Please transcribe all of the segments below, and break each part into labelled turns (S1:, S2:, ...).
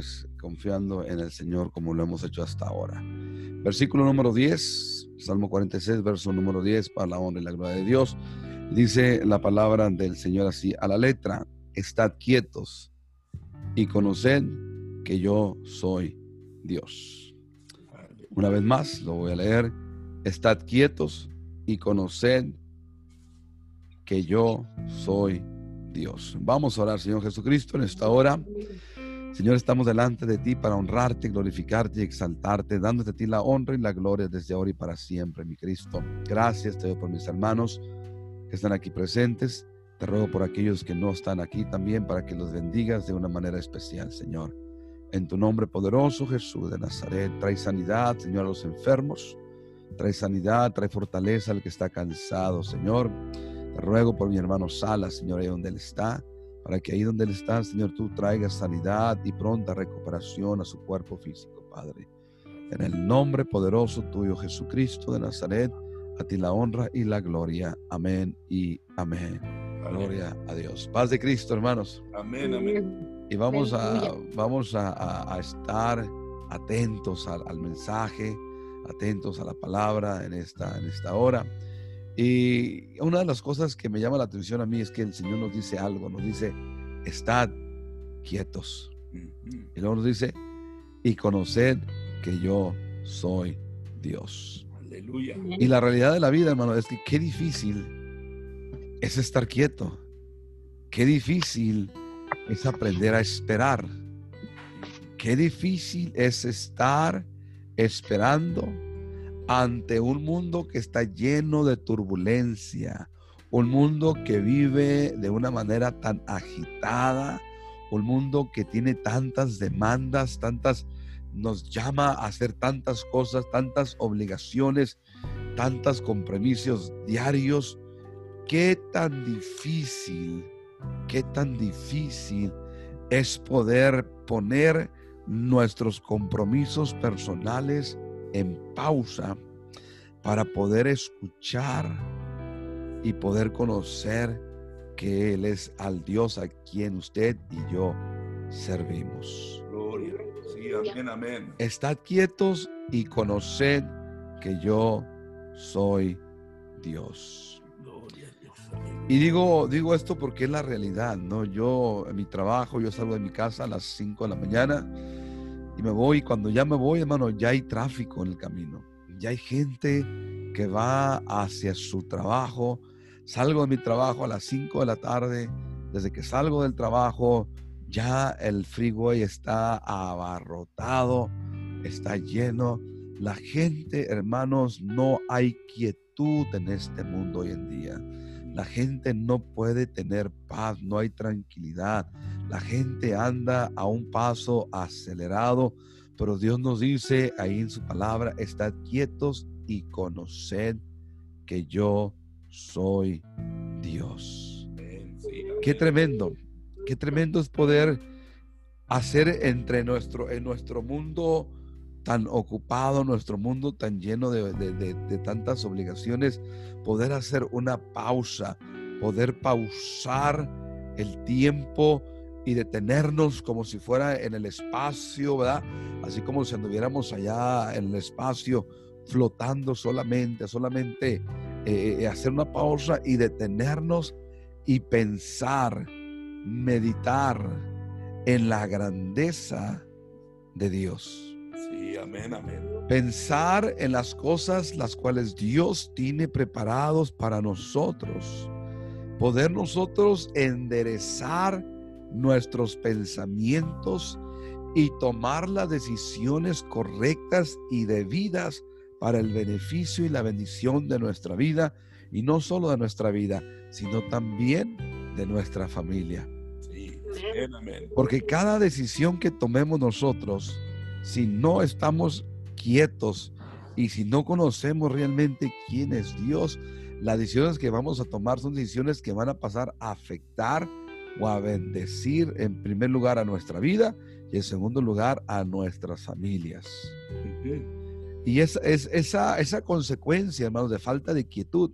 S1: pues confiando en el Señor como lo hemos hecho hasta ahora. Versículo número 10, Salmo 46, verso número 10, para la honra y la gloria de Dios. Dice la palabra del Señor así, a la letra, estad quietos y conoced que yo soy Dios. Una vez más, lo voy a leer, estad quietos y conoced que yo soy Dios. Vamos a orar, Señor Jesucristo, en esta hora. Señor, estamos delante de ti para honrarte, glorificarte y exaltarte, dándote a ti la honra y la gloria desde ahora y para siempre, mi Cristo. Gracias te doy por mis hermanos que están aquí presentes. Te ruego por aquellos que no están aquí también para que los bendigas de una manera especial, Señor. En tu nombre poderoso, Jesús de Nazaret, trae sanidad, Señor, a los enfermos. Trae sanidad, trae fortaleza al que está cansado, Señor. Te ruego por mi hermano Sala, Señor, ahí donde él está, para que ahí donde él está, Señor, tú traigas sanidad y pronta recuperación a su cuerpo físico, Padre. En el nombre poderoso tuyo, Jesucristo de Nazaret, a ti la honra y la gloria. Amén y amén. Gloria a Dios. Paz de Cristo, hermanos.
S2: Amén, amén.
S1: Y vamos a, vamos a, estar atentos al, mensaje, atentos a la palabra en esta, en esta hora. Y una de las cosas que me llama la atención a mí es que el Señor nos dice algo, nos dice, estad quietos. Y luego nos dice, y conoced que yo soy Dios.
S2: Aleluya.
S1: Y la realidad de la vida, hermano, es que qué difícil es estar quieto. Qué difícil es aprender a esperar. Qué difícil es estar esperando ante un mundo que está lleno de turbulencia, un mundo que vive de una manera tan agitada, un mundo que tiene tantas demandas, tantas, nos llama a hacer tantas cosas, tantas obligaciones, tantos compromisos diarios. Qué tan difícil, qué tan difícil es poder poner nuestros compromisos personales en pausa para poder escuchar y poder conocer que Él es al Dios a quien usted y yo servimos.
S2: Gloria. Sí, amén, amén.
S1: Estad quietos y conoced que yo soy Dios.
S2: Gloria a Dios.
S1: Y digo, digo esto porque es la realidad, ¿no? Yo en mi trabajo, yo salgo de mi casa a las 5 de la mañana y me voy. Cuando ya me voy, hermano, ya hay tráfico en el camino. Ya hay gente que va hacia su trabajo. Salgo de mi trabajo a las 5 de la tarde. Desde que salgo del trabajo, ya el freeway está abarrotado, está lleno. La gente, hermanos, no hay quietud en este mundo hoy en día. La gente no puede tener paz, no hay tranquilidad. La gente anda a un paso acelerado, pero Dios nos dice ahí en su palabra, estad quietos y conoced que yo soy Dios. Qué tremendo, qué tremendo es poder hacer entre nuestro, en nuestro mundo tan ocupado, nuestro mundo tan lleno de, de, tantas obligaciones, poder hacer una pausa, poder pausar el tiempo y detenernos como si fuera en el espacio, ¿verdad? Así como si anduviéramos allá en el espacio flotando solamente, solamente eh, eh, hacer una pausa y detenernos y pensar, meditar en la grandeza de Dios.
S2: Sí, amén, amén.
S1: Pensar en las cosas las cuales Dios tiene preparados para nosotros. Poder nosotros enderezar nuestros pensamientos y tomar las decisiones correctas y debidas para el beneficio y la bendición de nuestra vida, y no solo de nuestra vida, sino también de nuestra familia. Porque cada decisión que tomemos nosotros, si no estamos quietos y si no conocemos realmente quién es Dios, las decisiones que vamos a tomar son decisiones que van a pasar a afectar o a bendecir en primer lugar a nuestra vida y en segundo lugar a nuestras familias. Y es, es, esa, esa consecuencia, hermanos, de falta de quietud,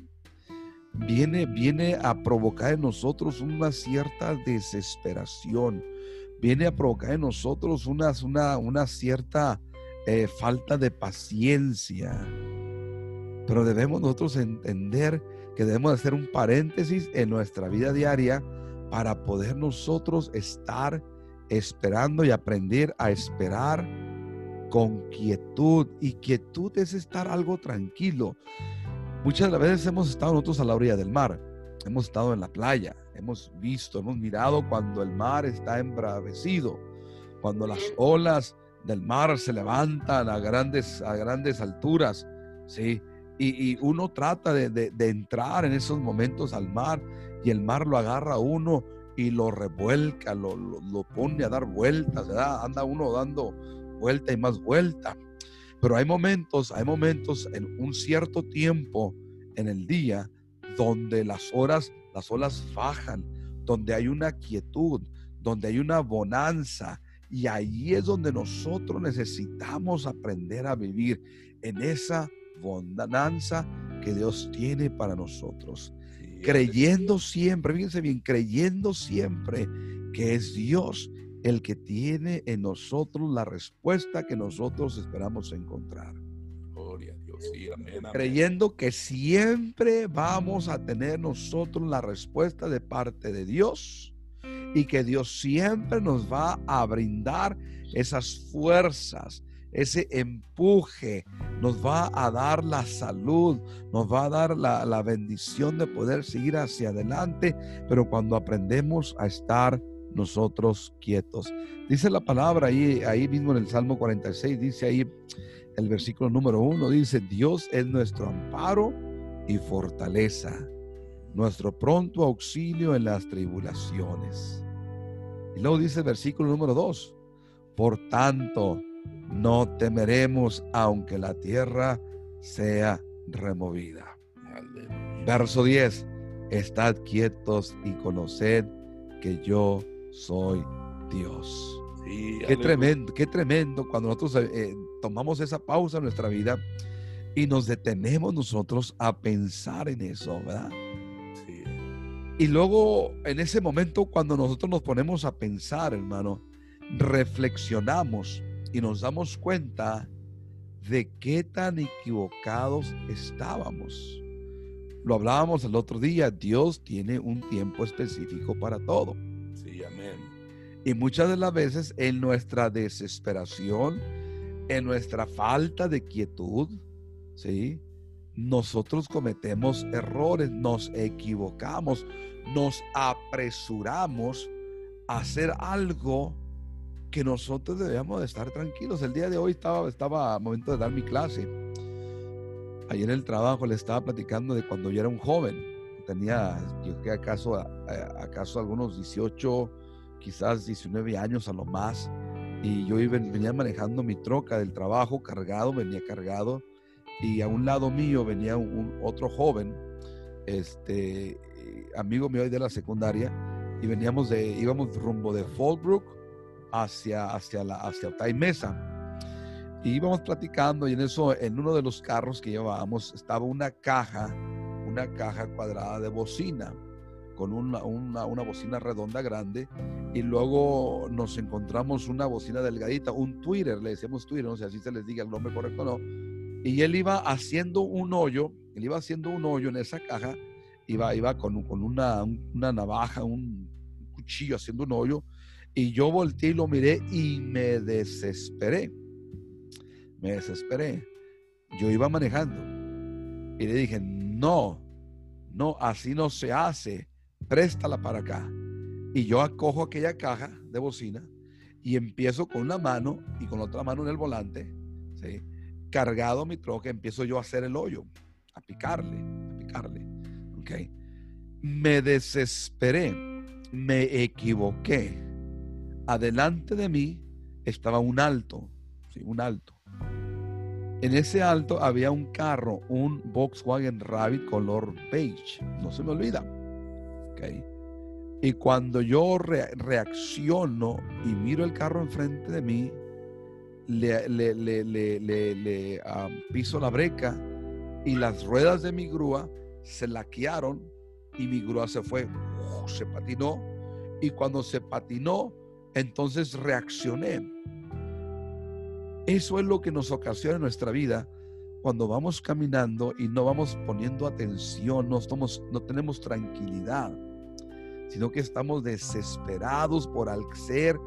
S1: viene, viene a provocar en nosotros una cierta desesperación, viene a provocar en nosotros una, una, una cierta eh, falta de paciencia. Pero debemos nosotros entender que debemos hacer un paréntesis en nuestra vida diaria para poder nosotros estar esperando y aprender a esperar con quietud. Y quietud es estar algo tranquilo. Muchas veces hemos estado nosotros a la orilla del mar, hemos estado en la playa, hemos visto, hemos mirado cuando el mar está embravecido, cuando las olas del mar se levantan a grandes, a grandes alturas, ¿sí? Y, uno trata de, entrar en esos momentos al mar y el mar lo agarra a uno y lo revuelca, lo, lo, pone a dar vueltas. Anda uno dando vuelta y más vuelta. Pero hay momentos, hay momentos en un cierto tiempo en el día donde las horas, las olas bajan, donde hay una quietud, donde hay una bonanza. Y ahí es donde nosotros necesitamos aprender a vivir en esa bonanza que Dios tiene para nosotros. creyendo siempre, fíjense bien, creyendo siempre que es Dios el que tiene en nosotros la respuesta que nosotros esperamos encontrar.
S2: Gloria a Dios.
S1: Creyendo que siempre vamos a tener nosotros la respuesta de parte de Dios y que Dios siempre nos va a brindar esas fuerzas, ese empuje, nos va a dar la salud, nos va a dar la, bendición de poder seguir hacia adelante, pero cuando aprendemos a estar nosotros quietos. Dice la palabra ahí, ahí mismo en el Salmo 46, dice ahí el versículo número uno, dice, Dios es nuestro amparo y fortaleza, nuestro pronto auxilio en las tribulaciones. Y luego dice el versículo número dos, por tanto, no temeremos aunque la tierra sea removida. Verso 10, estad quietos y conoced que yo soy Dios. qué tremendo, qué tremendo cuando nosotros eh, eh, tomamos esa pausa en nuestra vida y nos detenemos nosotros a pensar en eso, ¿verdad? Y luego en ese momento cuando nosotros nos ponemos a pensar, hermano, reflexionamos y nos damos cuenta de qué tan equivocados estábamos. Lo hablábamos el otro día, Dios tiene un tiempo específico para todo.
S2: Sí, amén.
S1: Y muchas de las veces en nuestra desesperación, en nuestra falta de quietud, ¿sí? Nosotros cometemos errores, nos equivocamos, nos apresuramos a hacer algo que nosotros debemos de estar tranquilos. El día de hoy estaba, estaba a momento de dar mi clase. Ahí en el trabajo le estaba platicando de cuando yo era un joven. Tenía, yo que acaso, acaso algunos 18, quizás 19 años a lo más. Y yo iba, venía manejando mi troca del trabajo cargado, venía cargado. Y a un lado mío venía un, otro joven, este, amigo mío de la secundaria. Y veníamos de, íbamos rumbo de Fallbrook hacia, hacia, la, hacia Mesa. Y íbamos platicando y en eso, en uno de los carros que llevábamos, estaba una caja, una caja cuadrada de bocina, con una, una, una bocina redonda grande. Y luego nos encontramos una bocina delgadita, un Twitter, le decíamos Twitter, no sé si se les diga el nombre correcto o no. Y él iba haciendo un hoyo, él iba haciendo un hoyo en esa caja, iba, iba con, con una, una navaja, un cuchillo haciendo un hoyo y yo volteé y lo miré y me desesperé. Me desesperé. Yo iba manejando y le dije, no, no, así no se hace. Préstala para acá. Y yo acojo aquella caja de bocina y empiezo con una mano y con otra mano en el volante, ¿sí? cargado mi troca, empiezo yo a hacer el hoyo, a picarle, a picarle. ¿okay? Me desesperé, me equivoqué adelante de mí estaba un alto, ¿sí? un alto. En ese alto había un carro, un Volkswagen Rabbit color beige, no se me olvida. Y cuando yo reacciono y miro el carro enfrente de mí, le, le, piso la breca y las ruedas de mi grúa se laquearon y mi grúa se fue, se patinó. Y cuando se patinó, entonces reaccioné. Eso es lo que nos ocasiona en nuestra vida cuando vamos caminando y no vamos poniendo atención, no, estamos, no tenemos tranquilidad, sino que estamos desesperados por ser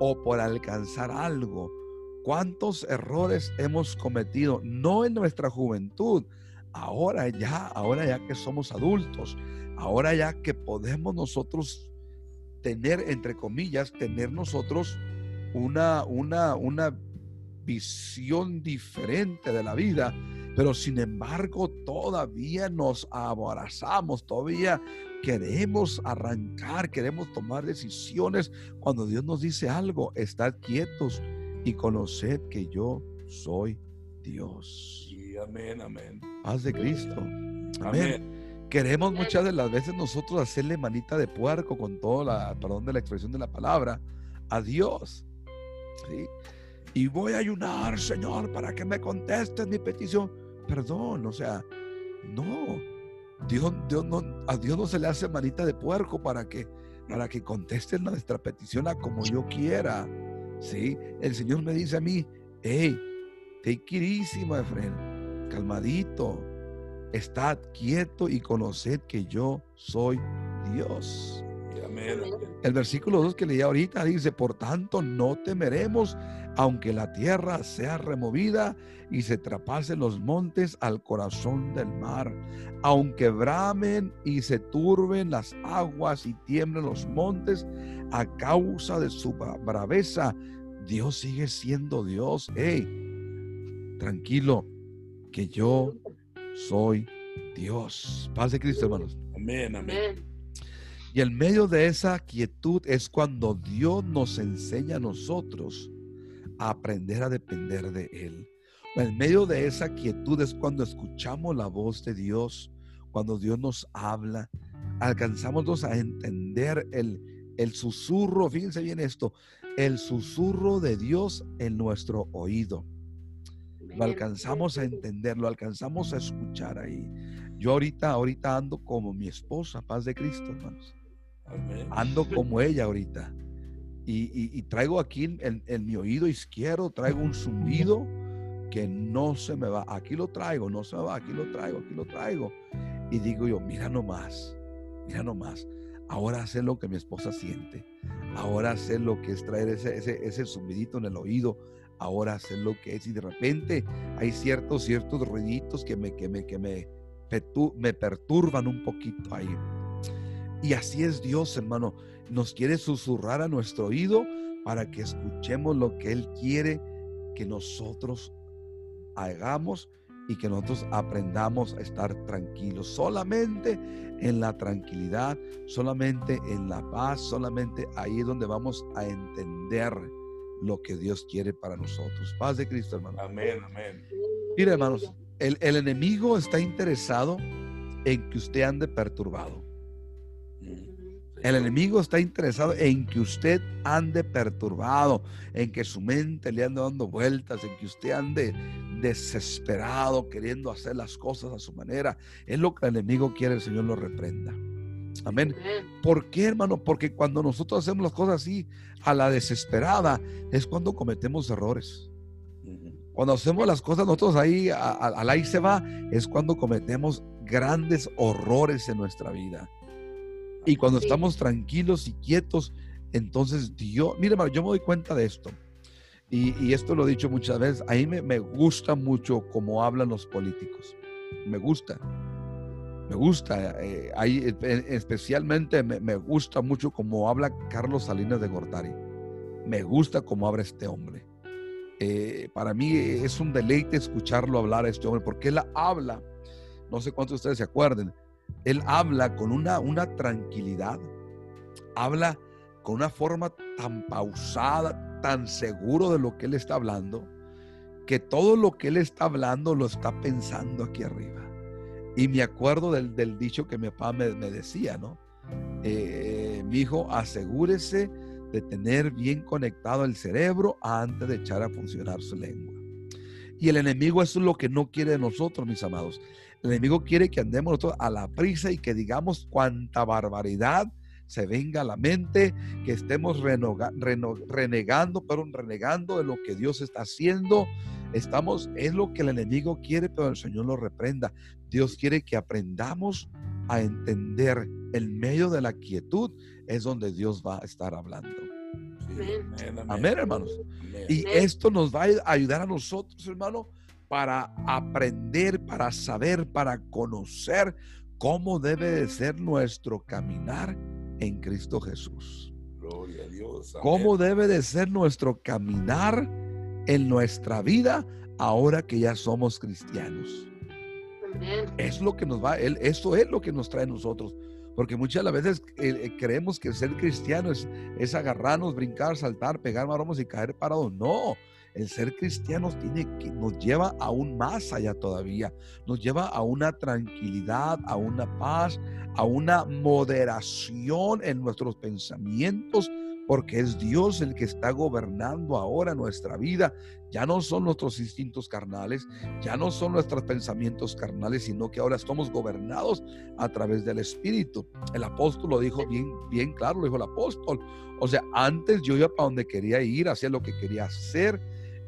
S1: o por alcanzar algo. ¿Cuántos errores hemos cometido? No en nuestra juventud, ahora ya, ahora ya que somos adultos, ahora ya que podemos nosotros tener, entre comillas, tener nosotros una, una, una visión diferente de la vida, pero sin embargo todavía nos abrazamos, todavía queremos arrancar, queremos tomar decisiones. Cuando Dios nos dice algo, estad quietos y conoced que yo soy Dios.
S2: Y amén, amén.
S1: Paz de Cristo. Amén. Queremos muchas de las veces nosotros hacerle manita de puerco con toda la, perdón de la expresión de la palabra, a Dios. ¿sí? Y voy a ayunar, Señor, para que me contestes mi petición. Perdón, o sea, no. Dios, Dios no, a Dios no se le hace manita de puerco para que, para que conteste nuestra petición a como yo quiera. ¿sí? El Señor me dice a mí, hey, take it easy, my friend. Calmadito Estad quieto y conoced que yo soy Dios. El versículo 2 que leí ahorita dice, por tanto no temeremos, aunque la tierra sea removida y se trapasen los montes al corazón del mar, aunque bramen y se turben las aguas y tiemblen los montes a causa de su braveza, Dios sigue siendo Dios. Hey, tranquilo, que yo soy Dios. Paz de Cristo, hermanos.
S2: Amén, amén.
S1: Y en medio de esa quietud es cuando Dios nos enseña a nosotros a aprender a depender de Él. En medio de esa quietud es cuando escuchamos la voz de Dios, cuando Dios nos habla, alcanzamos a entender el, el susurro, fíjense bien esto, el susurro de Dios en nuestro oído. Lo alcanzamos a entender, lo alcanzamos a escuchar ahí. Yo ahorita, ahorita ando como mi esposa, paz de Cristo, hermanos. Ando como ella ahorita. Y, traigo aquí en, en, mi oído izquierdo, traigo un zumbido que no se me va. Aquí lo traigo, no se me va, aquí lo traigo, aquí lo traigo. Y digo yo, mira nomás, mira nomás. Ahora sé lo que mi esposa siente. Ahora sé lo que es traer ese, ese, ese zumbidito en el oído ahora sé lo que es y de repente hay ciertos, ciertos ruiditos que me, que me, que me, me perturban un poquito ahí. Y así es Dios, hermano. Nos quiere susurrar a nuestro oído para que escuchemos lo que Él quiere que nosotros hagamos y que nosotros aprendamos a estar tranquilos. Solamente en la tranquilidad, solamente en la paz, solamente ahí es donde vamos a entender lo que Dios quiere para nosotros. Paz de Cristo, hermano.
S2: Amén, amén.
S1: Mire, hermanos, el, enemigo está interesado en que usted ande perturbado. El enemigo está interesado en que usted ande perturbado, en que su mente le ande dando vueltas, en que usted ande desesperado, queriendo hacer las cosas a su manera. Es lo que el enemigo quiere, el Señor lo reprenda. Amén. ¿Por qué, hermano? Porque cuando nosotros hacemos las cosas así, a la desesperada, es cuando cometemos errores. Cuando hacemos las cosas nosotros ahí, al ahí se va, es cuando cometemos grandes horrores en nuestra vida. Y cuando estamos tranquilos y quietos, entonces Dios, mire, hermano, yo me doy cuenta de esto. Y, esto lo he dicho muchas veces, a mí me, me gusta mucho cómo hablan los políticos. Me gusta. Me gusta, eh, especialmente me, gusta mucho cómo habla Carlos Salinas de Gortari. Me gusta cómo habla este hombre. Eh, para mí es un deleite escucharlo hablar a este hombre, porque él habla, no sé cuántos de ustedes se acuerden, él habla con una, una tranquilidad, habla con una forma tan pausada, tan seguro de lo que él está hablando, que todo lo que él está hablando lo está pensando aquí arriba. Y me acuerdo del, dicho que mi papá me, decía, ¿no? Eh, mi hijo, asegúrese de tener bien conectado el cerebro antes de echar a funcionar su lengua. Y el enemigo eso es lo que no quiere de nosotros, mis amados. El enemigo quiere que andemos a la prisa y que digamos cuánta barbaridad se venga a la mente, que estemos renegando, pero renegando de lo que Dios está haciendo. Estamos, es lo que el enemigo quiere, pero el Señor lo reprenda. Dios quiere que aprendamos a entender el medio de la quietud, es donde Dios va a estar hablando. Amén, hermanos. Y esto nos va a ayudar a nosotros, hermano, para aprender, para saber, para conocer cómo debe de ser nuestro caminar en Cristo Jesús.
S2: Gloria a Dios.
S1: Cómo debe de ser nuestro caminar en nuestra vida ahora que ya somos cristianos. Es lo que nos va, él, eso es lo que nos trae a nosotros. Porque muchas veces eh, eh, creemos que ser cristiano es, es, agarrarnos, brincar, saltar, pegar maromos y caer parados. No, el ser cristiano tiene que, nos lleva aún más allá todavía. Nos lleva a una tranquilidad, a una paz, a una moderación en nuestros pensamientos, porque es Dios el que está gobernando ahora nuestra vida. Ya no son nuestros instintos carnales, ya no son nuestros pensamientos carnales, sino que ahora estamos gobernados a través del Espíritu. El apóstol lo dijo bien, bien claro, lo dijo el apóstol. O sea, antes yo iba para donde quería ir, hacía lo que quería hacer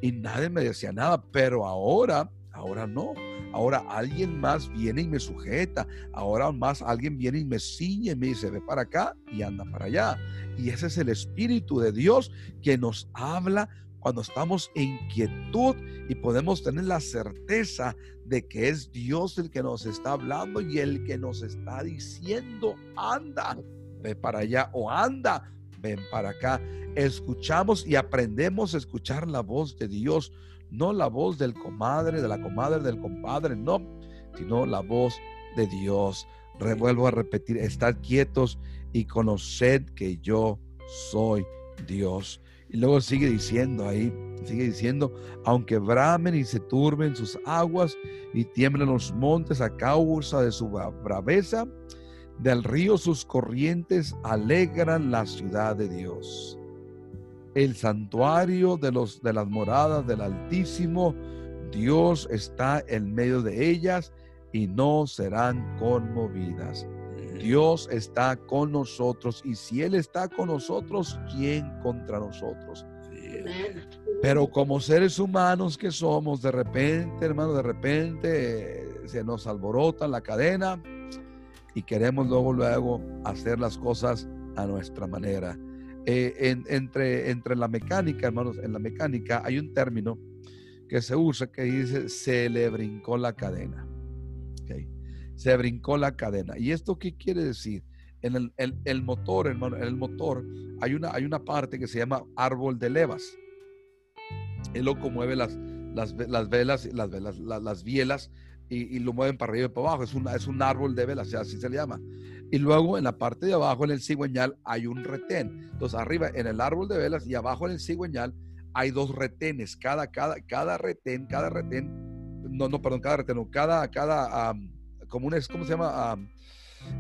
S1: y nadie me decía nada, pero ahora, ahora no. Ahora alguien más viene y me sujeta. Ahora más alguien viene y me ciñe me dice, ve para acá y anda para allá. Y ese es el Espíritu de Dios que nos habla cuando estamos en quietud y podemos tener la certeza de que es Dios el que nos está hablando y el que nos está diciendo, anda, ve para allá o anda, ven para acá. Escuchamos y aprendemos a escuchar la voz de Dios no la voz del comadre, de la comadre, del compadre, no, sino la voz de Dios. Revuelvo a repetir, estad quietos y conoced que yo soy Dios. Y luego sigue diciendo ahí, sigue diciendo, aunque bramen y se turben sus aguas y tiemblen los montes a causa de su braveza, del río sus corrientes alegran la ciudad de Dios el santuario de, los, de las moradas del Altísimo. Dios está en medio de ellas y no serán conmovidas. Dios está con nosotros y si Él está con nosotros, ¿quién contra nosotros? Pero como seres humanos que somos, de repente, hermano, de repente eh, se nos alborota la cadena y queremos luego, luego hacer las cosas a nuestra manera. Eh, entre, entre la mecánica, hermanos, en la mecánica hay un término que se usa que dice se le brincó la cadena. Se brincó la cadena. ¿Y esto qué quiere decir? En el, el, motor, hermano, en el motor hay una, hay una parte que se llama árbol de levas. Él lo mueve las, las, las velas, las velas, las, bielas y, y, lo mueven para arriba y para abajo. Es, una, es un árbol de velas, así se le llama. Y luego en la parte de abajo, en el cigüeñal, hay un retén. Entonces, arriba en el árbol de velas y abajo en el cigüeñal hay dos retenes. Cada, cada, cada retén, cada retén, no, no, perdón, cada retén, cada, cada, como un, ¿cómo se llama?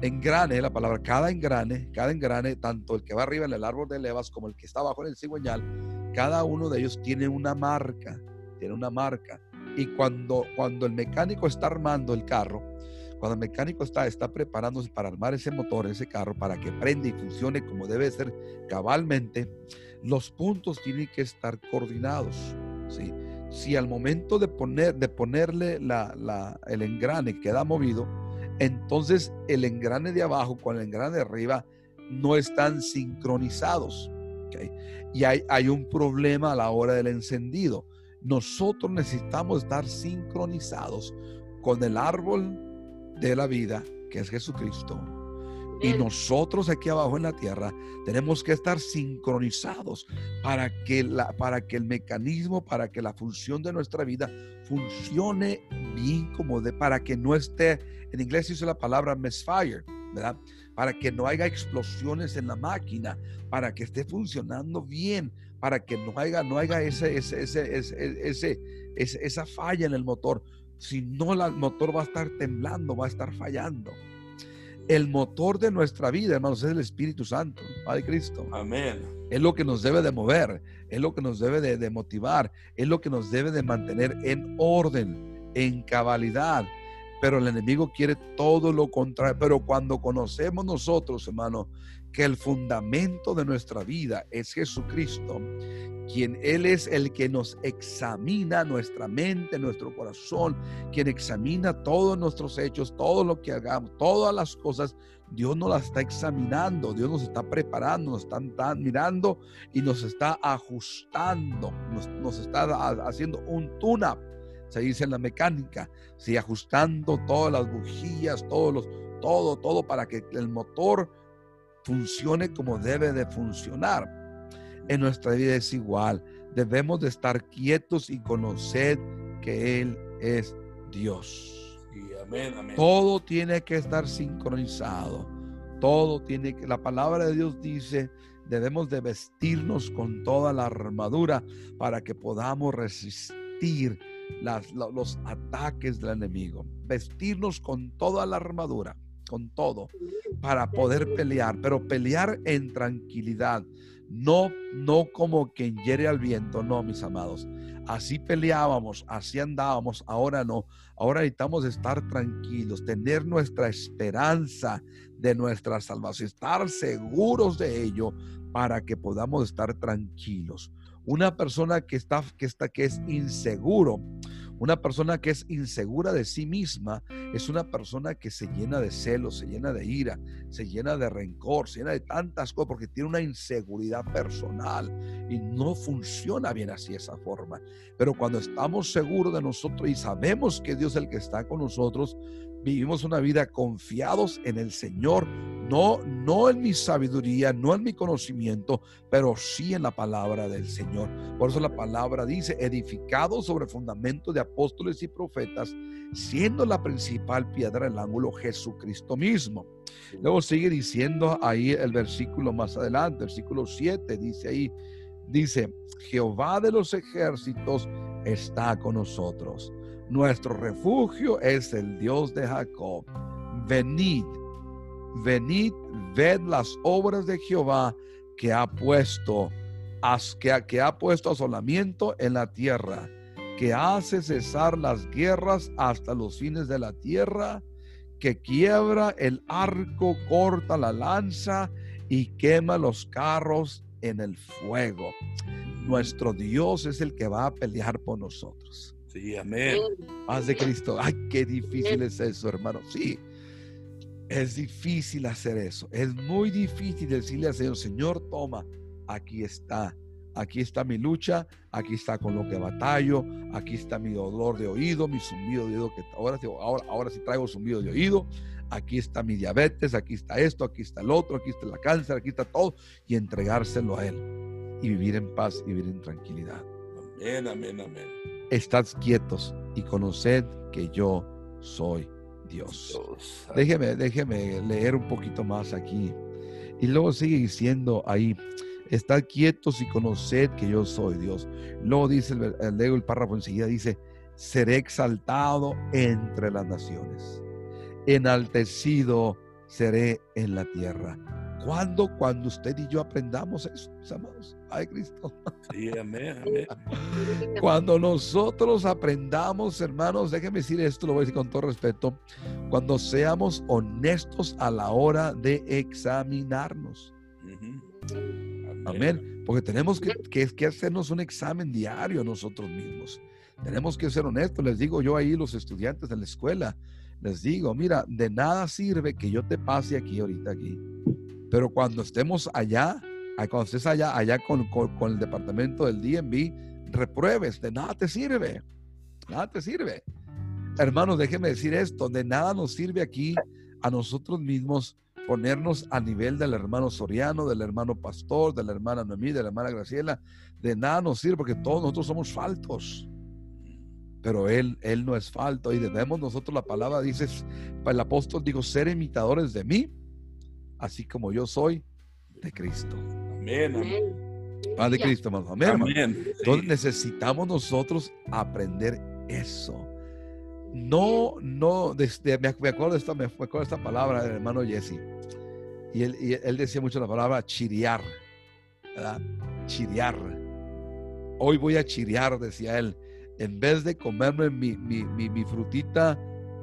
S1: engrane, la palabra, cada engrane, cada engrane, tanto el que va arriba en el árbol de levas como el que está abajo en el cigüeñal, cada uno de ellos tiene una marca, tiene una marca. Y cuando, cuando el mecánico está armando el carro, cuando el mecánico está, está preparándose para armar ese motor, ese carro, para que prenda y funcione como debe ser cabalmente, los puntos tienen que estar coordinados. ¿sí? Si al momento de, poner, de ponerle la, el engrane queda movido, entonces el engrane de abajo con el engrane de arriba no están sincronizados. Y hay, hay un problema a la hora del encendido. Nosotros necesitamos estar sincronizados con el árbol de la vida, que es Jesucristo. Y nosotros aquí abajo en la tierra tenemos que estar sincronizados para que, la, para que el mecanismo, para que la función de nuestra vida funcione bien como de, para que no esté, en inglés dice la palabra misfire, ¿verdad? Para que no haya explosiones en la máquina, para que esté funcionando bien, para que no haya, no haya ese, ese, ese, ese, esa falla en el motor. Si no, el motor va a estar temblando, va a estar fallando. El motor de nuestra vida, hermanos, es el Espíritu Santo, Padre Cristo.
S2: Amén.
S1: Es lo que nos debe de mover, es lo que nos debe de, motivar, es lo que nos debe de mantener en orden, en cabalidad. pero el enemigo quiere todo lo contrario. Pero cuando conocemos nosotros, hermano, que el fundamento de nuestra vida es Jesucristo, quien Él es el que nos examina nuestra mente, nuestro corazón, quien examina todos nuestros hechos, todo lo que hagamos, todas las cosas, Dios nos las está examinando, Dios nos está preparando, nos está, mirando y nos está ajustando, nos, está haciendo un tune-up, se dice en la mecánica, sí, ajustando todas las bujías, todos los, todo, todo para que el motor funcione como debe de funcionar. En nuestra vida es igual. Debemos de estar quietos y conocer que Él es Dios. Todo tiene que estar sincronizado. Todo tiene que, la palabra de Dios dice, debemos de vestirnos con toda la armadura para que podamos resistir los ataques del enemigo. Vestirnos con toda la armadura, con todo, para poder pelear, pero pelear en tranquilidad. No, no como quien hiere al viento, no, mis amados. Así peleábamos, así andábamos, ahora no. Ahora necesitamos estar tranquilos, tener nuestra esperanza de nuestra salvación, estar seguros de ello para que podamos estar tranquilos. Una persona que está, que está, que es inseguro, una persona que es insegura de sí misma es una persona que se llena de celos, se llena de ira, se llena de rencor, se llena de tantas cosas porque tiene una inseguridad personal y no funciona bien así esa forma. Pero cuando estamos seguros de nosotros y sabemos que Dios es el que está con nosotros, vivimos una vida confiados en el Señor, no, no en mi sabiduría, no en mi conocimiento, pero sí en la palabra del Señor. Por eso la palabra dice, edificado sobre fundamento de apóstoles y profetas, siendo la principal piedra del ángulo Jesucristo mismo. Luego sigue diciendo ahí el versículo más adelante, versículo 7, dice ahí, dice, Jehová de los ejércitos está con nosotros nuestro refugio es el Dios de Jacob. Venid, venid, ved las obras de Jehová que ha puesto, que, ha puesto asolamiento en la tierra, que hace cesar las guerras hasta los fines de la tierra, que quiebra el arco, corta la lanza y quema los carros en el fuego. Nuestro Dios es el que va a pelear por nosotros.
S2: Sí, amén.
S1: Paz de Cristo. Ay, qué difícil es eso, hermano. Sí, es difícil hacer eso. Es muy difícil decirle al Señor, Señor, toma, aquí está. Aquí está mi lucha, aquí está con lo que batallo, aquí está mi dolor de oído, mi zumbido de oído, que ahora, ahora, ahora sí traigo zumbido de oído, aquí está mi diabetes, aquí está esto, aquí está el otro, aquí está la cáncer, aquí está todo, y entregárselo a Él y vivir en paz y vivir en tranquilidad.
S2: Amén, amén, amén.
S1: Estad quietos y conoced que yo soy Dios. Déjeme, déjeme leer un poquito más aquí. Y luego sigue diciendo ahí, estad quietos y conoced que yo soy Dios. Luego dice, el, leo el párrafo enseguida, dice, seré exaltado entre las naciones, enaltecido seré en la tierra. ¿Cuándo? Cuando usted y yo aprendamos eso, mis amados. Ay, Cristo.
S2: Sí, amén, amén.
S1: Cuando nosotros aprendamos, hermanos, déjenme decir esto, lo voy a decir con todo respeto. Cuando seamos honestos a la hora de examinarnos. amén. Porque tenemos que, que, que hacernos un examen diario nosotros mismos. Tenemos que ser honestos. Les digo yo ahí, los estudiantes de la escuela, les digo, mira, de nada sirve que yo te pase aquí ahorita aquí pero cuando estemos allá, cuando estés allá, allá con, el departamento del DMV, repruebes, de nada te sirve. Nada te sirve. Hermanos, déjeme decir esto, de nada nos sirve aquí a nosotros mismos ponernos a nivel del hermano Soriano, del hermano Pastor, de la hermana Noemí, de la hermana Graciela. De nada nos sirve porque todos nosotros somos faltos. Pero él, él no es falto y debemos nosotros, la palabra dice, el apóstol dijo, ser imitadores de mí así como yo soy de Cristo.
S2: Amén. amén.
S1: de Cristo, hermano. Amén. Entonces necesitamos nosotros aprender eso. No, no, desde, me acuerdo de esta, me acuerdo de esta palabra del hermano Jesse. Y él, él decía mucho la palabra chiriar, ¿verdad? Chiriar. Hoy voy a chiriar, decía él. En vez de comerme mi, mi, mi, mi frutita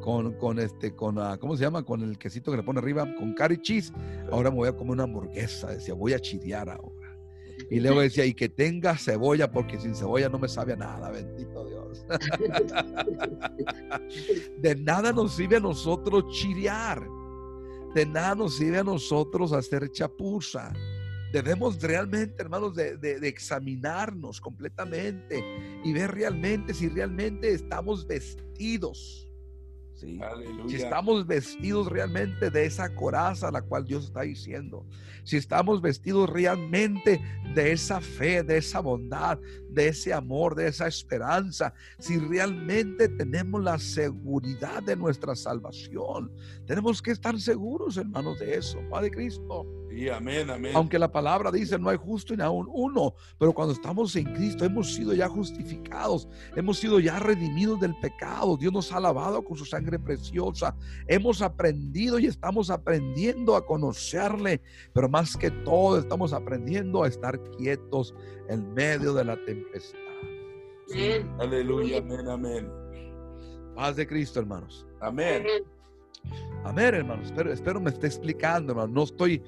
S1: con, con este, con, ah, ¿cómo se llama? Con el quesito que le pone arriba, con curry cheese. Ahora me voy a comer una hamburguesa. Decía, voy a chidear ahora. Y luego decía, y que tenga cebolla, porque sin cebolla no me sabe a nada, bendito Dios. De nada nos sirve a nosotros chirear. De nada nos sirve a nosotros hacer chapuza. Debemos realmente, hermanos, de, de, examinarnos completamente y ver realmente si realmente estamos vestidos si estamos vestidos realmente de esa coraza a la cual Dios está diciendo. Si estamos vestidos realmente de esa fe, de esa bondad, de ese amor, de esa esperanza. Si realmente tenemos la seguridad de nuestra salvación. Tenemos que estar seguros, hermanos, de eso. Padre Cristo
S2: amén, amén.
S1: Aunque la palabra dice no hay justo ni aún uno, pero cuando estamos en Cristo hemos sido ya justificados, hemos sido ya redimidos del pecado. Dios nos ha lavado con su sangre preciosa. Hemos aprendido y estamos aprendiendo a conocerle, pero más que todo estamos aprendiendo a estar quietos en medio de la tempestad.
S2: Aleluya, amén, amén.
S1: Paz de Cristo, hermanos.
S2: Amén.
S1: Amén, hermanos. Espero, espero me esté explicando, hermano. No estoy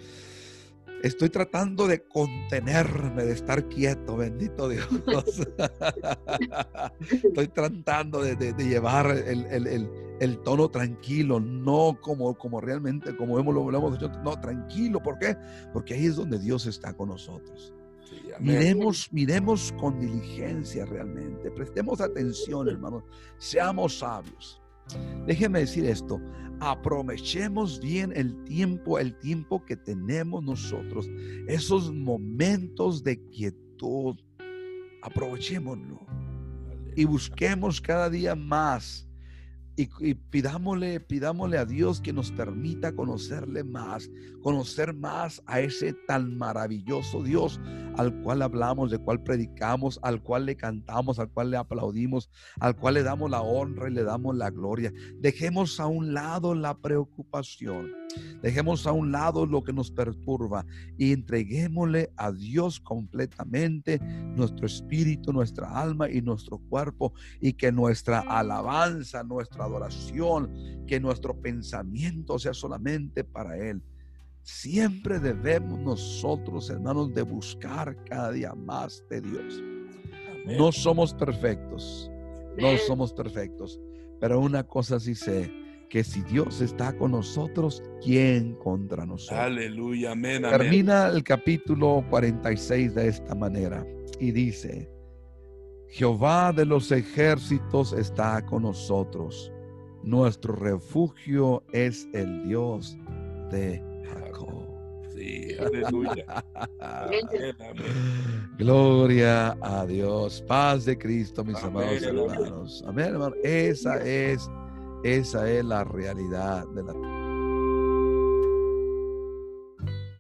S1: Estoy tratando de contenerme, de estar quieto, bendito Dios. Estoy tratando de, llevar el, tono tranquilo, no como, como realmente, como hemos, lo, hemos dicho, no, tranquilo. ¿Por qué? Porque ahí es donde Dios está con nosotros. miremos, miremos con diligencia realmente, prestemos atención, hermanos, seamos sabios. Déjeme decir esto, aprovechemos bien el tiempo, el tiempo que tenemos nosotros, esos momentos de quietud, aprovechémoslo y busquemos cada día más y, pidámosle, pidámosle a Dios que nos permita conocerle más, conocer más a ese tan maravilloso Dios al cual hablamos, de cual predicamos, al cual le cantamos, al cual le aplaudimos, al cual le damos la honra y le damos la gloria. Dejemos a un lado la preocupación Dejemos a un lado lo que nos perturba y entreguémosle a Dios completamente nuestro espíritu, nuestra alma y nuestro cuerpo y que nuestra alabanza, nuestra adoración, que nuestro pensamiento sea solamente para Él. Siempre debemos nosotros, hermanos, de buscar cada día más de Dios. No somos perfectos, no somos perfectos, pero una cosa sí sé que si Dios está con nosotros, ¿quién contra nosotros?
S2: Aleluya, amén,
S1: Termina el capítulo 46 de esta manera y dice, Jehová de los ejércitos está con nosotros. Nuestro refugio es el Dios de Jacob.
S2: Sí, aleluya.
S1: Gloria a Dios. Paz de Cristo, mis amados hermanos. Amén, hermano. Esa es esa es la realidad de la